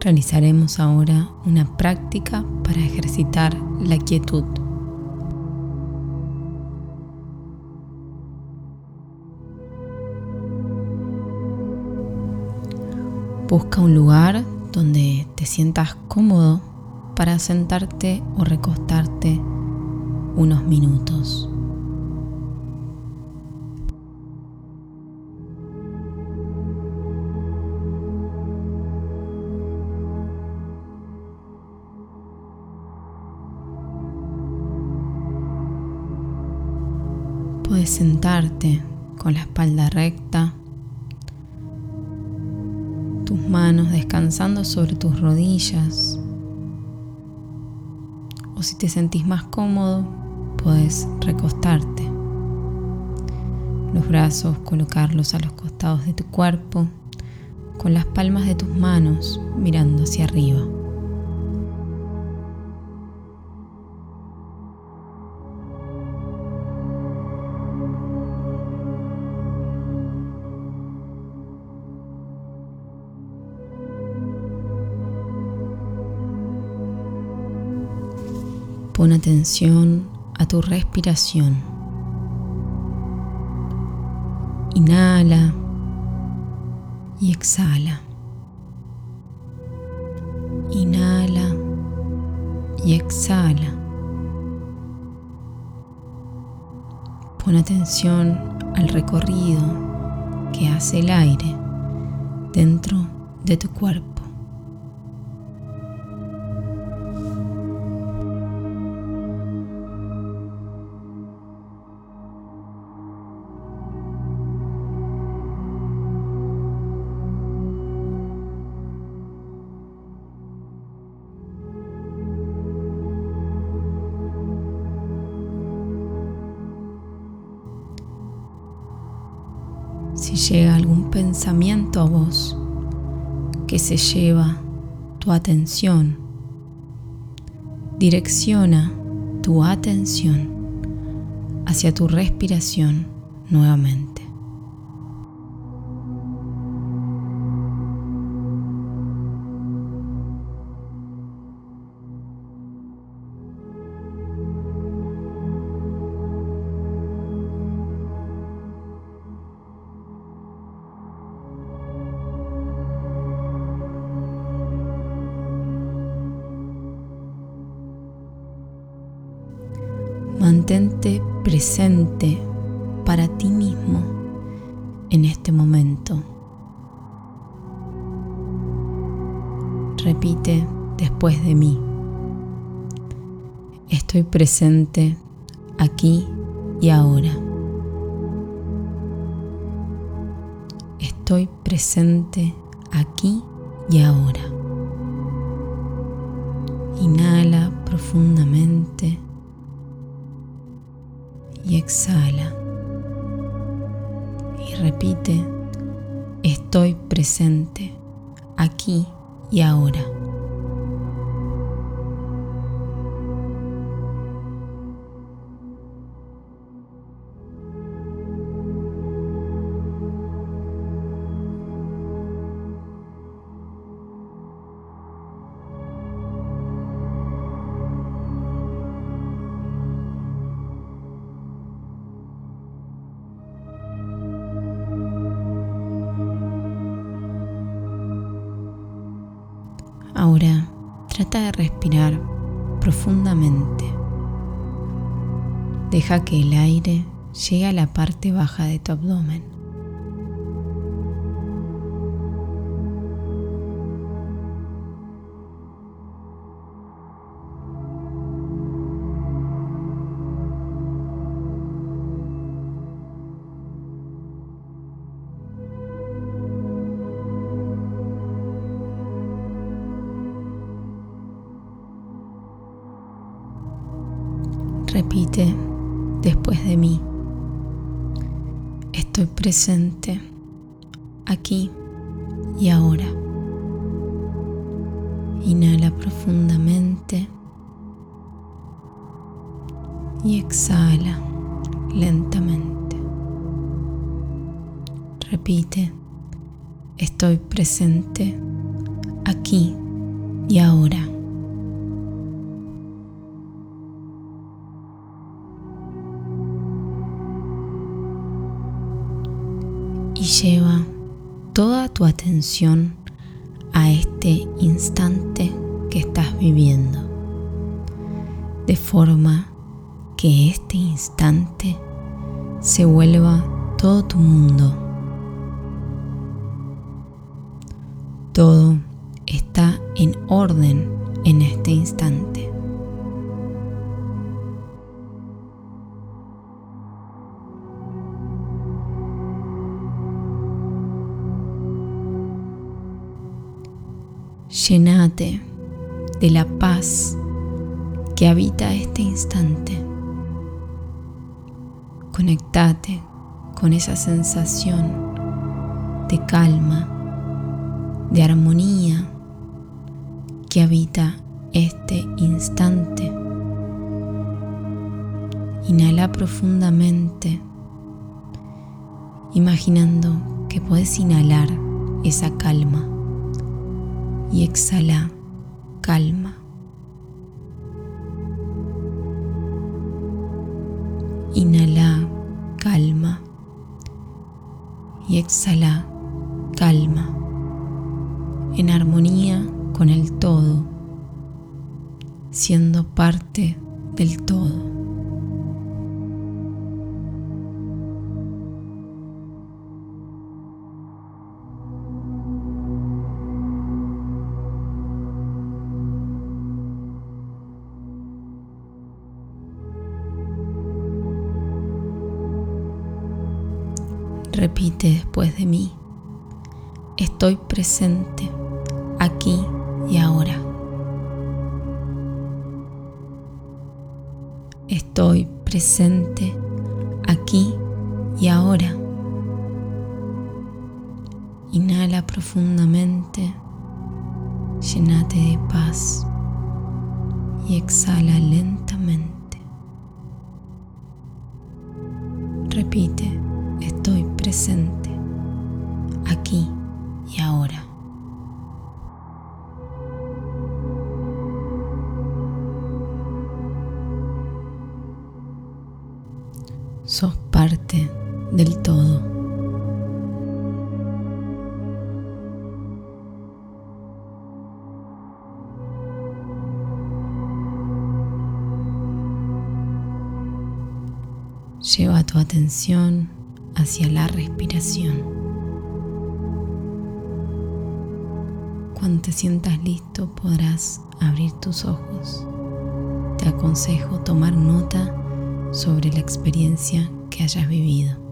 Realizaremos ahora una práctica para ejercitar la quietud. Busca un lugar donde te sientas cómodo para sentarte o recostarte unos minutos. Sentarte con la espalda recta, tus manos descansando sobre tus rodillas. O si te sentís más cómodo, puedes recostarte. Los brazos colocarlos a los costados de tu cuerpo, con las palmas de tus manos mirando hacia arriba. Pon atención a tu respiración. Inhala y exhala. Inhala y exhala. Pon atención al recorrido que hace el aire dentro de tu cuerpo. Si llega algún pensamiento a vos que se lleva tu atención, direcciona tu atención hacia tu respiración nuevamente. Mantente presente para ti mismo en este momento. Repite después de mí. Estoy presente aquí y ahora. Estoy presente aquí y ahora. Inhala profundamente y exhala. Y repite, estoy presente aquí y ahora. Trata de respirar profundamente. Deja que el aire llegue a la parte baja de tu abdomen. Repite después de mí. Estoy presente aquí y ahora. Inhala profundamente y exhala lentamente. Repite, estoy presente aquí y ahora. Lleva toda tu atención a este instante que estás viviendo, de forma que este instante se vuelva todo tu mundo. Todo está en orden en este instante. Llenate de la paz que habita este instante. Conectate con esa sensación de calma, de armonía que habita este instante. Inhala profundamente, imaginando que puedes inhalar esa calma y exhala calma. Inhala calma y exhala calma en armonía con el todo, siendo parte del todo. Repite después de mí, estoy presente aquí y ahora. Estoy presente aquí y ahora. Inhala profundamente, llenate de paz y exhala lentamente. Sos parte del todo. Lleva tu atención hacia la respiración. Cuando te sientas listo podrás abrir tus ojos. Te aconsejo tomar nota sobre la experiencia que hayas vivido.